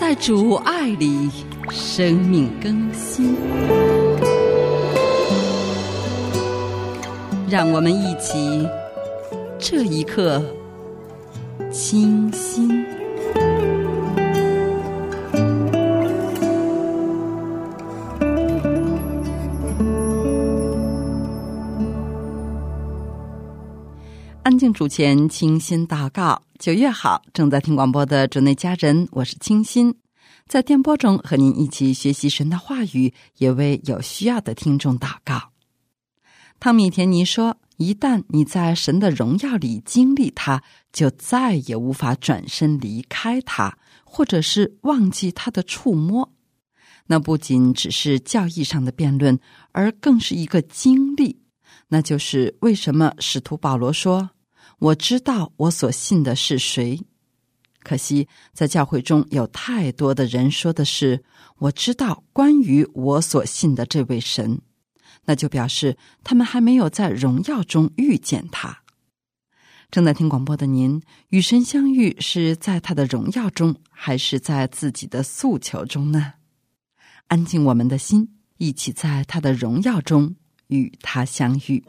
在主爱里生命更新。让我们一起这一刻清新。静主前，清新祷告。九月好，正在听广播的主内家人，我是清新，在电波中和您一起学习神的话语，也为有需要的听众祷告。汤米·田尼说：“一旦你在神的荣耀里经历它，就再也无法转身离开它，或者是忘记它的触摸。那不仅只是教义上的辩论，而更是一个经历。”那就是为什么使徒保罗说：“我知道我所信的是谁。”可惜在教会中有太多的人说的是：“我知道关于我所信的这位神。”那就表示他们还没有在荣耀中遇见他。正在听广播的您，与神相遇是在他的荣耀中，还是在自己的诉求中呢？安静我们的心，一起在他的荣耀中。与他相遇。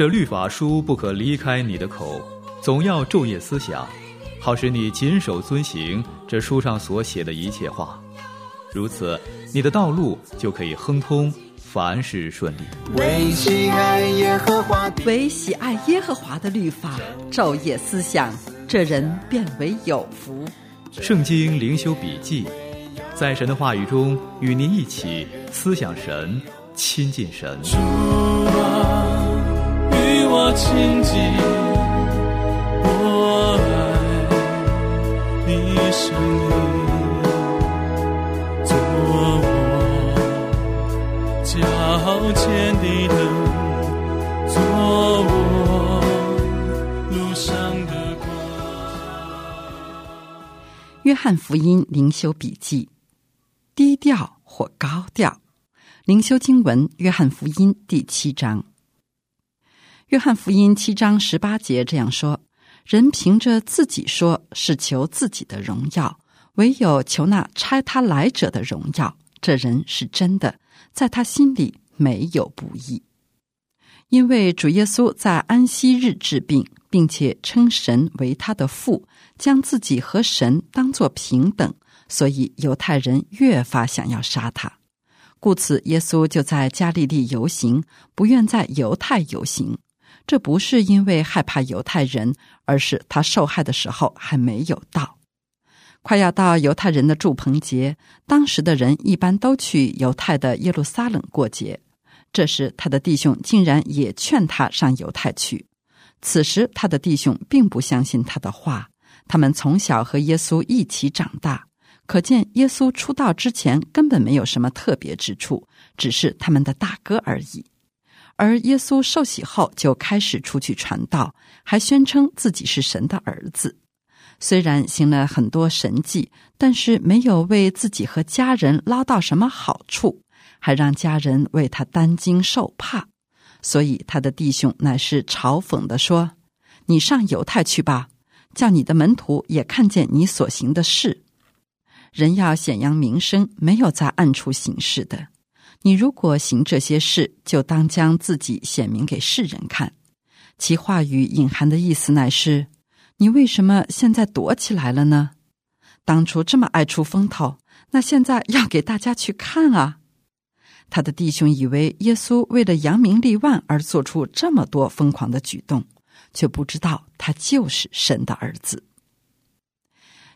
这律法书不可离开你的口，总要昼夜思想，好使你谨守遵行这书上所写的一切话。如此，你的道路就可以亨通，凡事顺利。唯喜爱耶和华，唯喜爱耶和华的律法，昼夜思想，这人变为有福。圣经灵修笔记。在神的话语中，与您一起思想神，亲近神。主啊，与我亲近，我爱你声音，做我脚前的灯，做我路上的光。约翰福音灵修笔记。低调或高调，灵修经文《约翰福音》第七章，《约翰福音》七章十八节这样说：“人凭着自己说是求自己的荣耀，唯有求那差他来者的荣耀。这人是真的，在他心里没有不义。因为主耶稣在安息日治病，并且称神为他的父，将自己和神当作平等。”所以犹太人越发想要杀他，故此耶稣就在加利利游行，不愿在犹太游行。这不是因为害怕犹太人，而是他受害的时候还没有到。快要到犹太人的祝棚节，当时的人一般都去犹太的耶路撒冷过节。这时他的弟兄竟然也劝他上犹太去。此时他的弟兄并不相信他的话，他们从小和耶稣一起长大。可见，耶稣出道之前根本没有什么特别之处，只是他们的大哥而已。而耶稣受洗后就开始出去传道，还宣称自己是神的儿子。虽然行了很多神迹，但是没有为自己和家人捞到什么好处，还让家人为他担惊受怕。所以他的弟兄乃是嘲讽的说：“你上犹太去吧，叫你的门徒也看见你所行的事。”人要显扬名声，没有在暗处行事的。你如果行这些事，就当将自己显明给世人看。其话语隐含的意思乃是：你为什么现在躲起来了呢？当初这么爱出风头，那现在要给大家去看啊！他的弟兄以为耶稣为了扬名立万而做出这么多疯狂的举动，却不知道他就是神的儿子。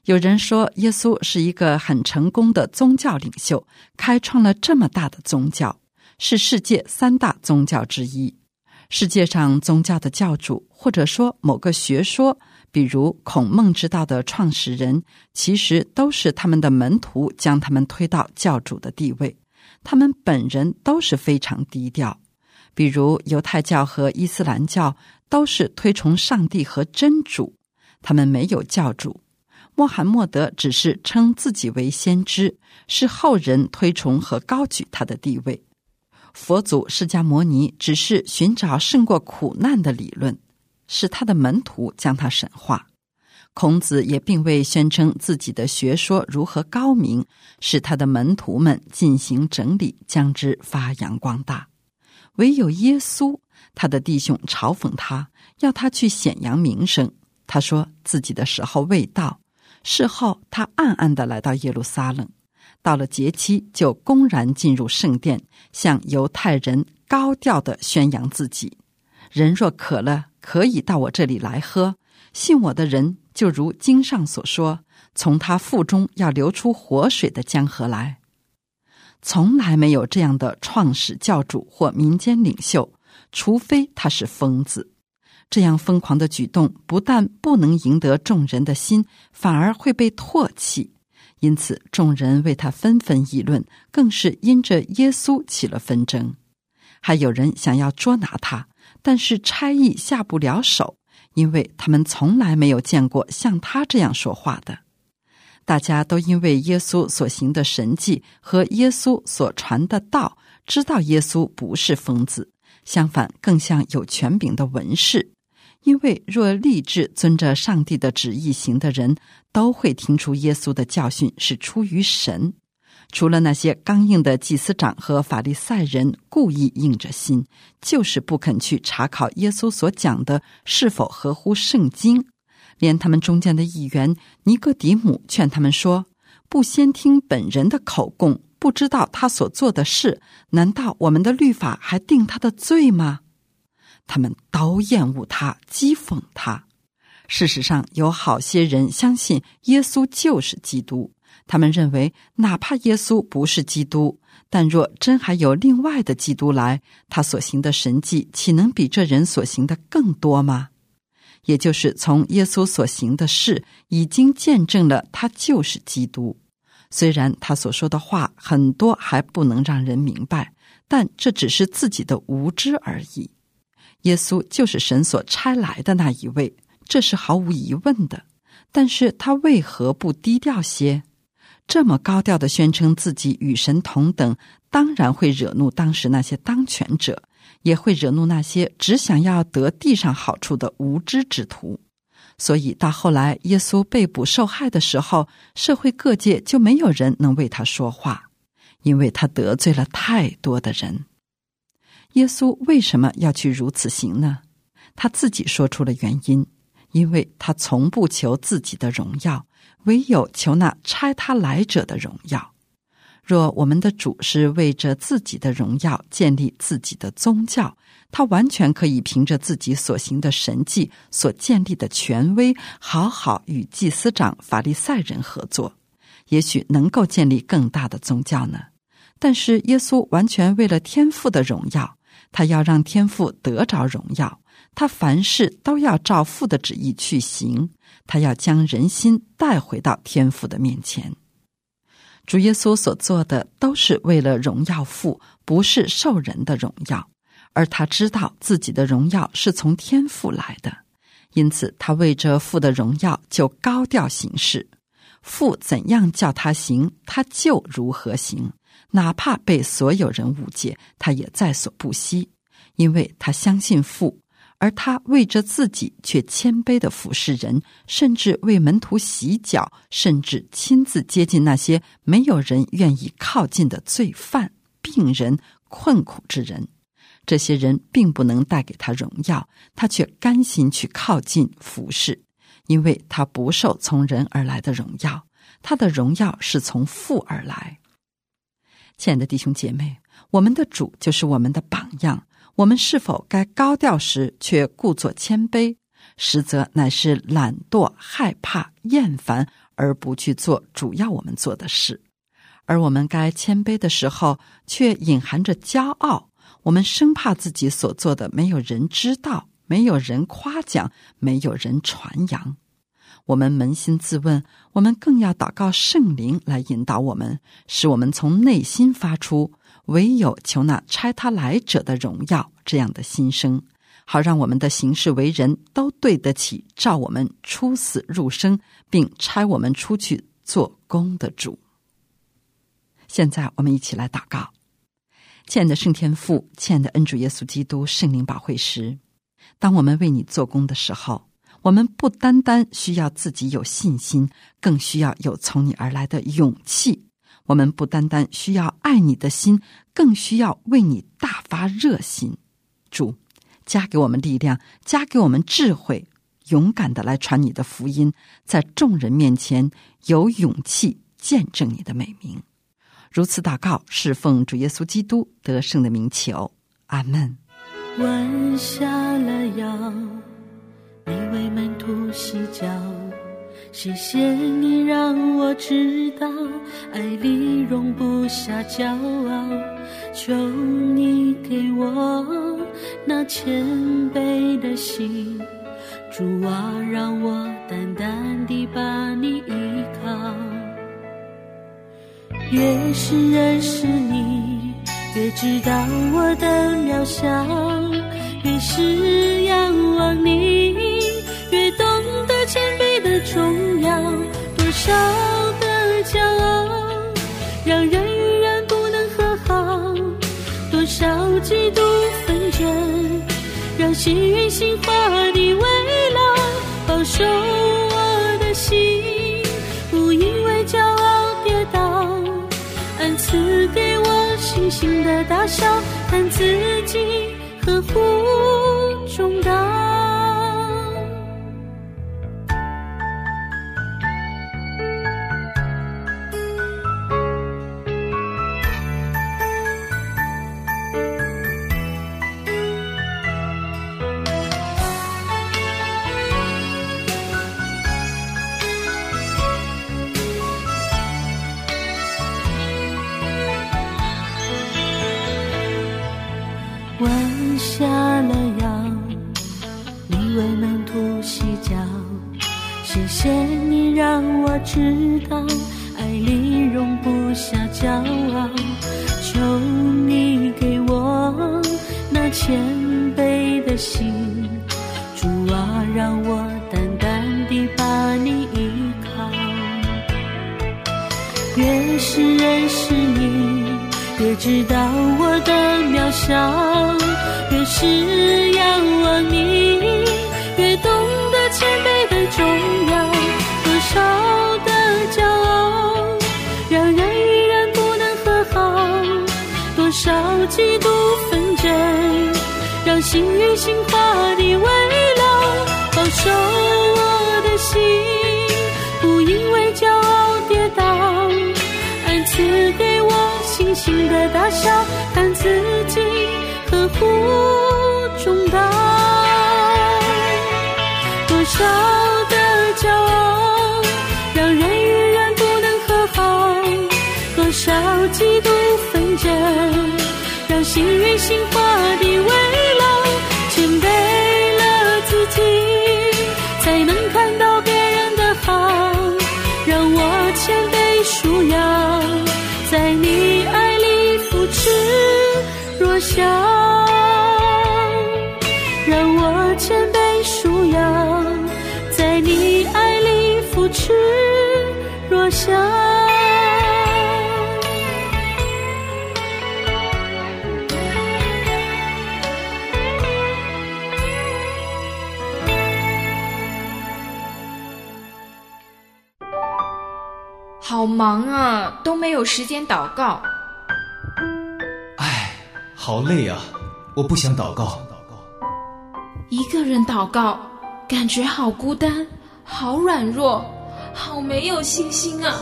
有人说，耶稣是一个很成功的宗教领袖，开创了这么大的宗教，是世界三大宗教之一。世界上宗教的教主，或者说某个学说，比如孔孟之道的创始人，其实都是他们的门徒将他们推到教主的地位，他们本人都是非常低调。比如犹太教和伊斯兰教都是推崇上帝和真主，他们没有教主。穆罕默德只是称自己为先知，是后人推崇和高举他的地位。佛祖释迦牟尼只是寻找胜过苦难的理论。是他的门徒将他神化，孔子也并未宣称自己的学说如何高明，是他的门徒们进行整理，将之发扬光大。唯有耶稣，他的弟兄嘲讽他，要他去显扬名声。他说自己的时候未到。事后，他暗暗的来到耶路撒冷，到了节期就公然进入圣殿，向犹太人高调的宣扬自己：人若渴了。可以到我这里来喝，信我的人就如经上所说，从他腹中要流出活水的江河来。从来没有这样的创始教主或民间领袖，除非他是疯子。这样疯狂的举动不但不能赢得众人的心，反而会被唾弃。因此，众人为他纷纷议论，更是因着耶稣起了纷争。还有人想要捉拿他。但是差役下不了手，因为他们从来没有见过像他这样说话的。大家都因为耶稣所行的神迹和耶稣所传的道，知道耶稣不是疯子，相反更像有权柄的文士。因为若立志遵着上帝的旨意行的人，都会听出耶稣的教训是出于神。除了那些刚硬的祭司长和法利赛人故意硬着心，就是不肯去查考耶稣所讲的是否合乎圣经，连他们中间的议员尼哥底姆劝他们说：“不先听本人的口供，不知道他所做的事，难道我们的律法还定他的罪吗？”他们都厌恶他，讥讽他。事实上，有好些人相信耶稣就是基督。他们认为，哪怕耶稣不是基督，但若真还有另外的基督来，他所行的神迹岂能比这人所行的更多吗？也就是从耶稣所行的事，已经见证了他就是基督。虽然他所说的话很多还不能让人明白，但这只是自己的无知而已。耶稣就是神所差来的那一位，这是毫无疑问的。但是他为何不低调些？这么高调的宣称自己与神同等，当然会惹怒当时那些当权者，也会惹怒那些只想要得地上好处的无知之徒。所以到后来，耶稣被捕受害的时候，社会各界就没有人能为他说话，因为他得罪了太多的人。耶稣为什么要去如此行呢？他自己说出了原因，因为他从不求自己的荣耀。唯有求那差他来者的荣耀。若我们的主是为着自己的荣耀建立自己的宗教，他完全可以凭着自己所行的神迹、所建立的权威，好好与祭司长、法利赛人合作，也许能够建立更大的宗教呢。但是耶稣完全为了天父的荣耀，他要让天父得着荣耀，他凡事都要照父的旨意去行。他要将人心带回到天父的面前。主耶稣所做的都是为了荣耀父，不是受人的荣耀。而他知道自己的荣耀是从天父来的，因此他为着父的荣耀就高调行事。父怎样叫他行，他就如何行，哪怕被所有人误解，他也在所不惜，因为他相信父。而他为着自己却谦卑的俯视人，甚至为门徒洗脚，甚至亲自接近那些没有人愿意靠近的罪犯、病人、困苦之人。这些人并不能带给他荣耀，他却甘心去靠近服侍，因为他不受从人而来的荣耀，他的荣耀是从父而来。亲爱的弟兄姐妹，我们的主就是我们的榜样。我们是否该高调时却故作谦卑，实则乃是懒惰、害怕、厌烦，而不去做主要我们做的事；而我们该谦卑的时候，却隐含着骄傲。我们生怕自己所做的没有人知道，没有人夸奖，没有人传扬。我们扪心自问，我们更要祷告圣灵来引导我们，使我们从内心发出“唯有求那差他来者的荣耀”这样的心声，好让我们的行事为人都对得起召我们出死入生，并差我们出去做工的主。现在，我们一起来祷告。亲爱的圣天父，亲爱的恩主耶稣基督，圣灵保惠师，当我们为你做工的时候，我们不单单需要自己有信心，更需要有从你而来的勇气。我们不单单需要爱你的心，更需要为你大发热心。主，加给我们力量，加给我们智慧，勇敢的来传你的福音，在众人面前有勇气见证你的美名。如此祷告，是奉主耶稣基督得胜的名求，阿门。弯下了腰，你为门徒洗脚，谢谢你让我知道，爱里容不下骄傲，求你给我那谦卑的心，主啊，让我淡淡地把你依靠。越是认识你，越知道我的渺小；越是仰望你，重要。多少的骄傲，让人与人不能和好；多少嫉妒纷争，让幸运心化的围绕，保守我的心，不因为骄傲跌倒。恩赐给我信心的大小，看自己呵护中道。越知道我的渺小，越是仰望你，越懂得谦卑的重要。多少的骄傲，让人与人不能和好；多少嫉妒纷争，让心与心化的围绕。保守我的心，不因为骄傲跌倒，恩赐给我。星星的大小，看自己合乎中道。多少的骄傲，让人与人不能和好；多少嫉妒纷争，让幸运心化的为有时间祷告。好累啊！我不想祷告。一个人祷告，感觉好孤单，好软弱，好没有信心啊！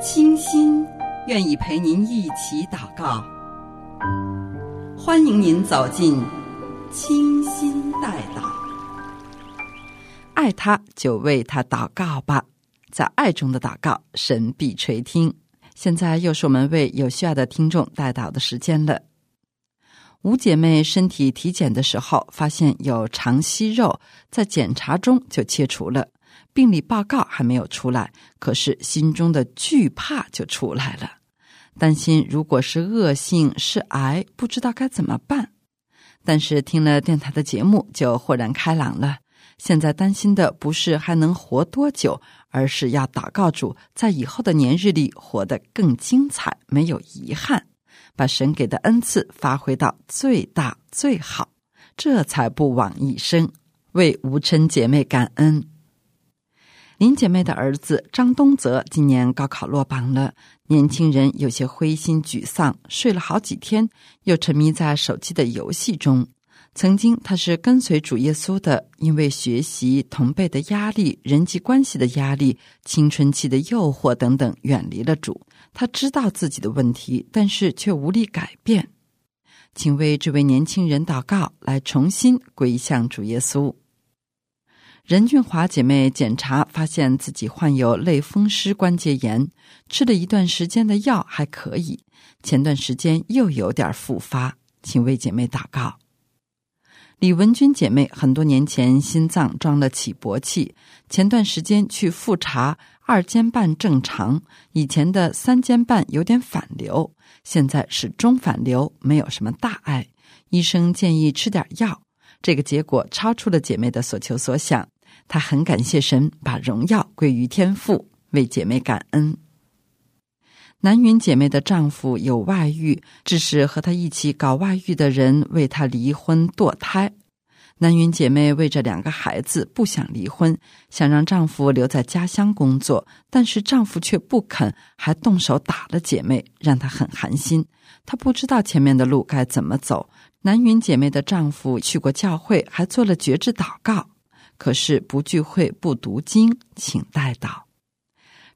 清心愿意陪您一起祷告，欢迎您走进清心代祷。爱他，就为他祷告吧，在爱中的祷告，神必垂听。现在又是我们为有需要的听众带祷的时间了。五姐妹身体体检的时候，发现有肠息肉，在检查中就切除了。病理报告还没有出来，可是心中的惧怕就出来了，担心如果是恶性是癌，不知道该怎么办。但是听了电台的节目，就豁然开朗了。现在担心的不是还能活多久，而是要祷告主在以后的年日里活得更精彩，没有遗憾，把神给的恩赐发挥到最大最好，这才不枉一生。为吴琛姐妹感恩。林姐妹的儿子张东泽今年高考落榜了，年轻人有些灰心沮丧，睡了好几天，又沉迷在手机的游戏中。曾经他是跟随主耶稣的，因为学习、同辈的压力、人际关系的压力、青春期的诱惑等等，远离了主。他知道自己的问题，但是却无力改变。请为这位年轻人祷告，来重新归向主耶稣。任俊华姐妹检查发现自己患有类风湿关节炎，吃了一段时间的药还可以，前段时间又有点复发，请为姐妹祷告。李文君姐妹很多年前心脏装了起搏器，前段时间去复查，二尖瓣正常，以前的三尖瓣有点反流，现在是中反流，没有什么大碍，医生建议吃点药，这个结果超出了姐妹的所求所想。她很感谢神，把荣耀归于天父，为姐妹感恩。南云姐妹的丈夫有外遇，致使和她一起搞外遇的人为她离婚堕胎。南云姐妹为这两个孩子不想离婚，想让丈夫留在家乡工作，但是丈夫却不肯，还动手打了姐妹，让她很寒心。她不知道前面的路该怎么走。南云姐妹的丈夫去过教会，还做了绝志祷告。可是不聚会不读经，请代祷。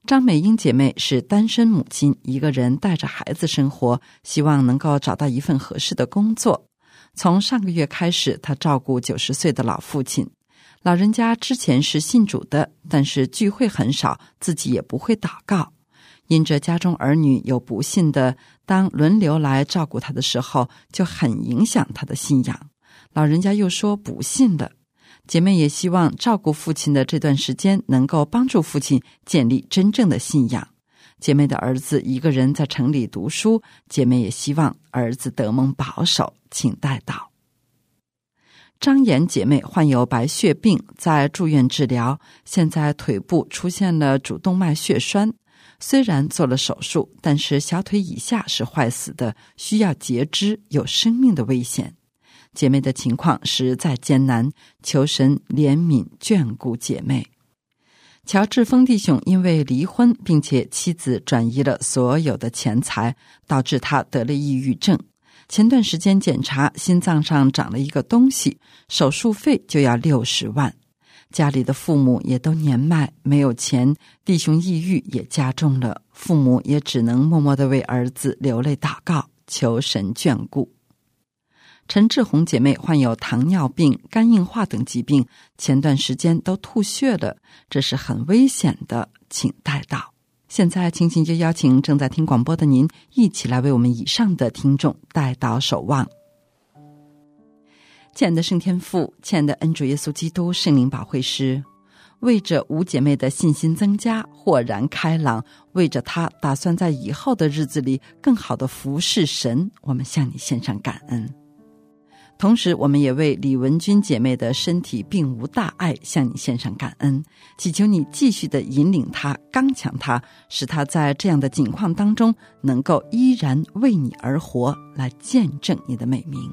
张美英姐妹是单身母亲，一个人带着孩子生活，希望能够找到一份合适的工作。从上个月开始，她照顾九十岁的老父亲。老人家之前是信主的，但是聚会很少，自己也不会祷告。因着家中儿女有不信的，当轮流来照顾他的时候，就很影响他的信仰。老人家又说不信了。姐妹也希望照顾父亲的这段时间，能够帮助父亲建立真正的信仰。姐妹的儿子一个人在城里读书，姐妹也希望儿子得蒙保守，请带到。张岩姐妹患有白血病，在住院治疗，现在腿部出现了主动脉血栓，虽然做了手术，但是小腿以下是坏死的，需要截肢，有生命的危险。姐妹的情况实在艰难，求神怜悯眷顾姐妹。乔治峰弟兄因为离婚，并且妻子转移了所有的钱财，导致他得了抑郁症。前段时间检查心脏上长了一个东西，手术费就要六十万。家里的父母也都年迈，没有钱，弟兄抑郁也加重了，父母也只能默默的为儿子流泪祷告，求神眷顾。陈志红姐妹患有糖尿病、肝硬化等疾病，前段时间都吐血了，这是很危险的，请带到。现在，青青就邀请正在听广播的您，一起来为我们以上的听众带到守望。亲爱的圣天父，亲爱的恩主耶稣基督圣灵保惠师，为着五姐妹的信心增加、豁然开朗，为着她打算在以后的日子里更好的服侍神，我们向你献上感恩。同时，我们也为李文君姐妹的身体并无大碍向你献上感恩，祈求你继续的引领她、刚强她，使她在这样的境况当中能够依然为你而活，来见证你的美名。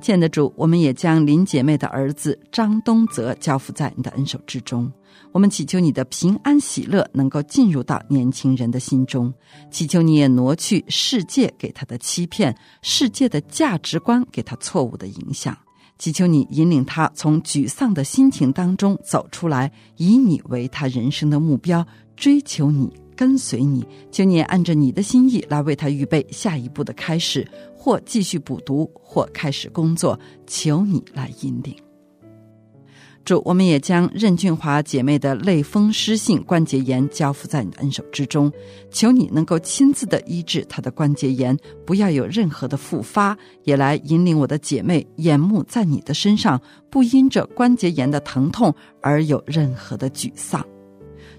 亲爱的主，我们也将林姐妹的儿子张东泽交付在你的恩手之中。我们祈求你的平安喜乐能够进入到年轻人的心中，祈求你也挪去世界给他的欺骗，世界的价值观给他错误的影响。祈求你引领他从沮丧的心情当中走出来，以你为他人生的目标，追求你，跟随你。求你也按着你的心意来为他预备下一步的开始，或继续补读，或开始工作。求你来引领。主，我们也将任俊华姐妹的类风湿性关节炎交付在你的恩手之中，求你能够亲自的医治她的关节炎，不要有任何的复发，也来引领我的姐妹眼目在你的身上，不因着关节炎的疼痛而有任何的沮丧。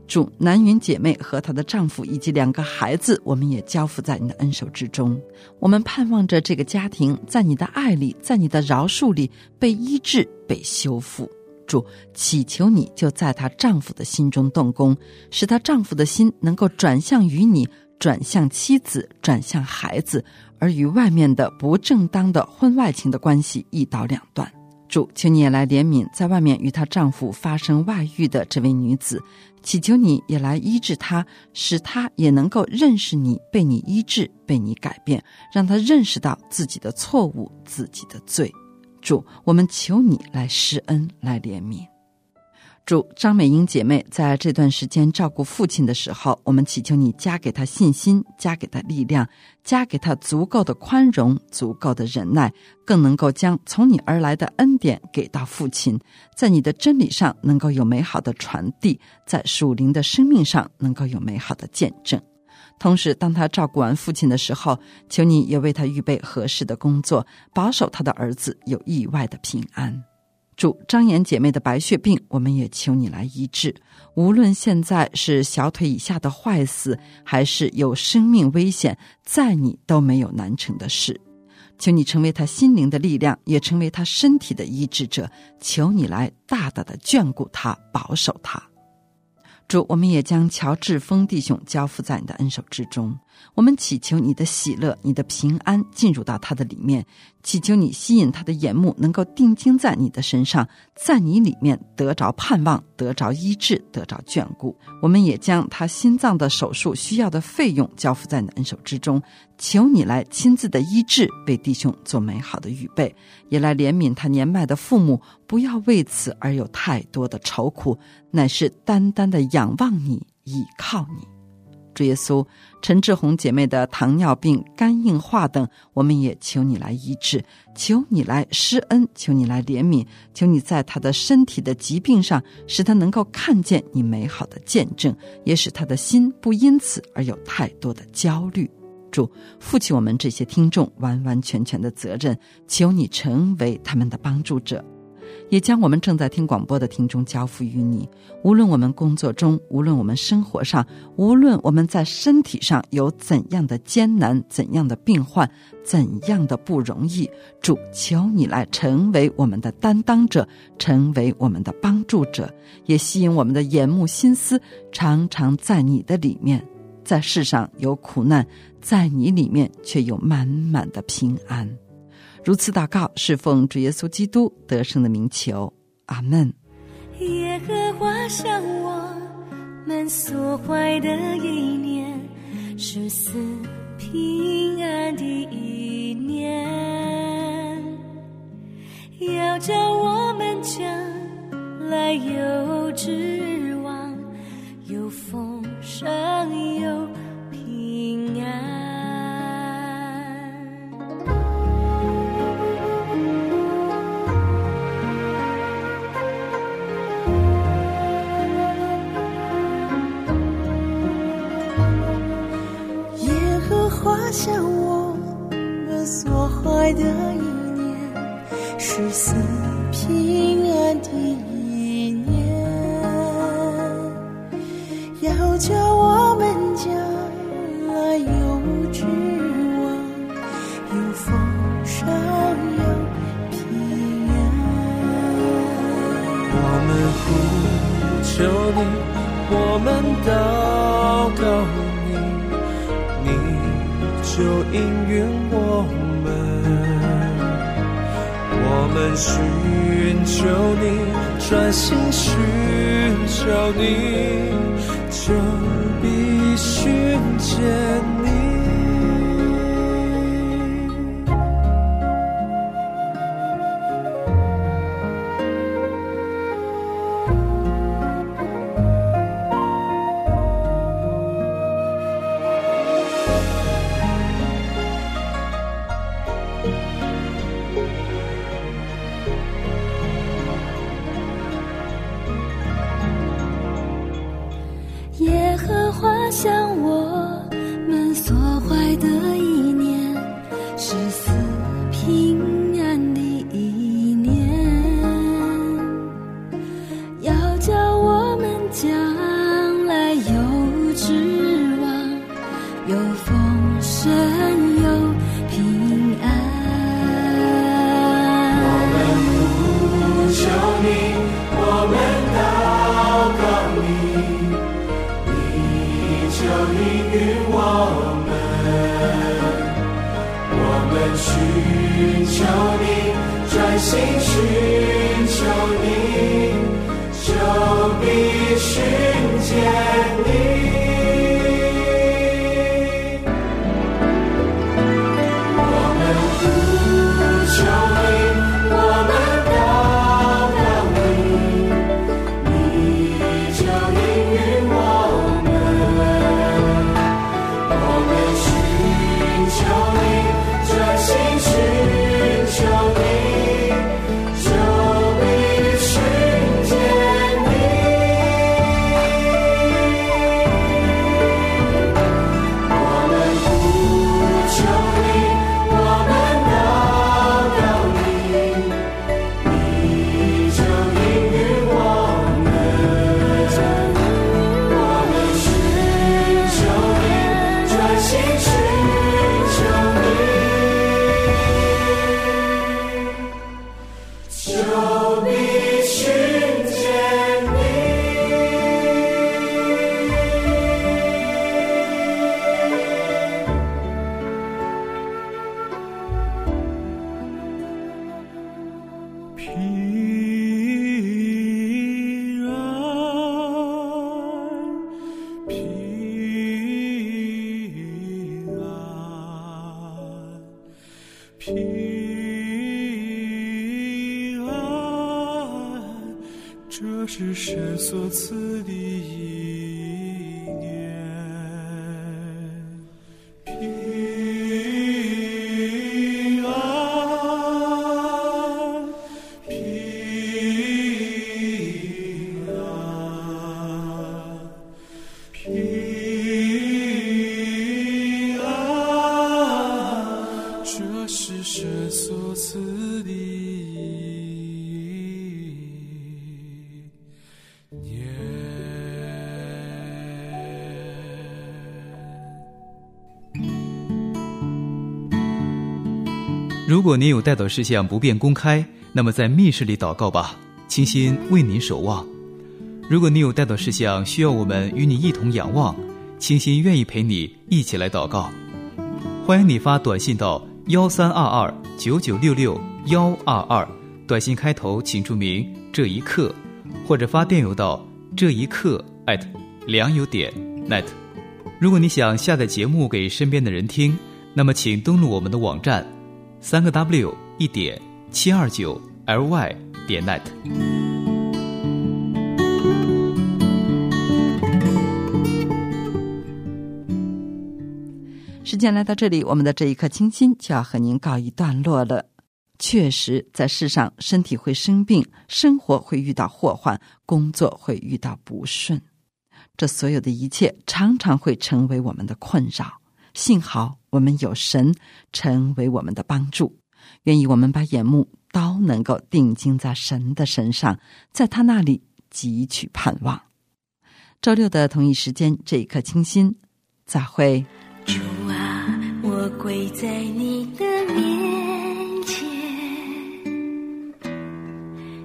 主南云姐妹和她的丈夫以及两个孩子，我们也交付在你的恩手之中。我们盼望着这个家庭在你的爱里，在你的饶恕里被医治、被修复。主祈求你就在她丈夫的心中动工，使她丈夫的心能够转向于你，转向妻子，转向孩子，而与外面的不正当的婚外情的关系一刀两断。主，请你也来怜悯在外面与她丈夫发生外遇的这位女子，祈求你也来医治她，使她也能够认识你，被你医治，被你改变，让她认识到自己的错误，自己的罪。主，我们求你来施恩，来怜悯。主张美英姐妹在这段时间照顾父亲的时候，我们祈求你加给她信心，加给她力量，加给她足够的宽容、足够的忍耐，更能够将从你而来的恩典给到父亲，在你的真理上能够有美好的传递，在属灵的生命上能够有美好的见证。同时，当他照顾完父亲的时候，求你也为他预备合适的工作，保守他的儿子有意外的平安。主张妍姐妹的白血病，我们也求你来医治。无论现在是小腿以下的坏死，还是有生命危险，在你都没有难成的事。求你成为他心灵的力量，也成为他身体的医治者。求你来大大的眷顾他，保守他。主，我们也将乔治峰弟兄交付在你的恩手之中。我们祈求你的喜乐、你的平安进入到他的里面，祈求你吸引他的眼目，能够定睛在你的身上，在你里面得着盼望、得着医治、得着眷顾。我们也将他心脏的手术需要的费用交付在你恩手之中，求你来亲自的医治，为弟兄做美好的预备，也来怜悯他年迈的父母，不要为此而有太多的愁苦，乃是单单的仰望你，倚靠你。主耶稣，陈志红姐妹的糖尿病、肝硬化等，我们也求你来医治，求你来施恩，求你来怜悯，求你在她的身体的疾病上，使她能够看见你美好的见证，也使她的心不因此而有太多的焦虑。主，负起我们这些听众完完全全的责任，求你成为他们的帮助者。也将我们正在听广播的听众交付于你。无论我们工作中，无论我们生活上，无论我们在身体上有怎样的艰难、怎样的病患、怎样的不容易，主求你来成为我们的担当者，成为我们的帮助者，也吸引我们的眼目心思，常常在你的里面。在世上有苦难，在你里面却有满满的平安。如此祷告，是奉主耶稣基督得胜的名求，阿门。耶和华向我们所怀的意念，是赐平安的意念，要叫我们将来有指望，有丰盛，有画向我们所怀的一念，是赐平安的一念，要叫我们将来有指望，有丰盛，有平安。我们呼求你，我们祷就应允我们，我们寻求你，专心寻求你，就必寻见你。想我所赐的。如果您有带祷事项不便公开，那么在密室里祷告吧，清心为您守望。如果你有带祷事项需要我们与你一同仰望，清心愿意陪你一起来祷告。欢迎你发短信到幺三二二九九六六幺二二，短信开头请注明这一刻，或者发电邮到这一刻良友点 net。如果你想下载节目给身边的人听，那么请登录我们的网站。三个 W 一点七二九 LY 点 net。时间来到这里，我们的这一刻清新就要和您告一段落了。确实，在世上，身体会生病，生活会遇到祸患，工作会遇到不顺，这所有的一切常常会成为我们的困扰。幸好我们有神成为我们的帮助，愿意我们把眼目都能够定睛在神的身上，在他那里汲取盼望。周六的同一时间，这一刻清新，再会。主啊，我跪在你的面前，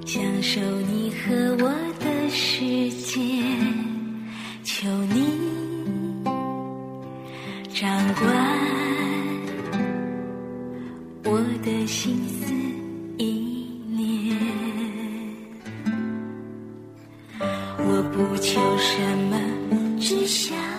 享受你和我的时间，求你。掌管我的心思意念，我不求什么，只想。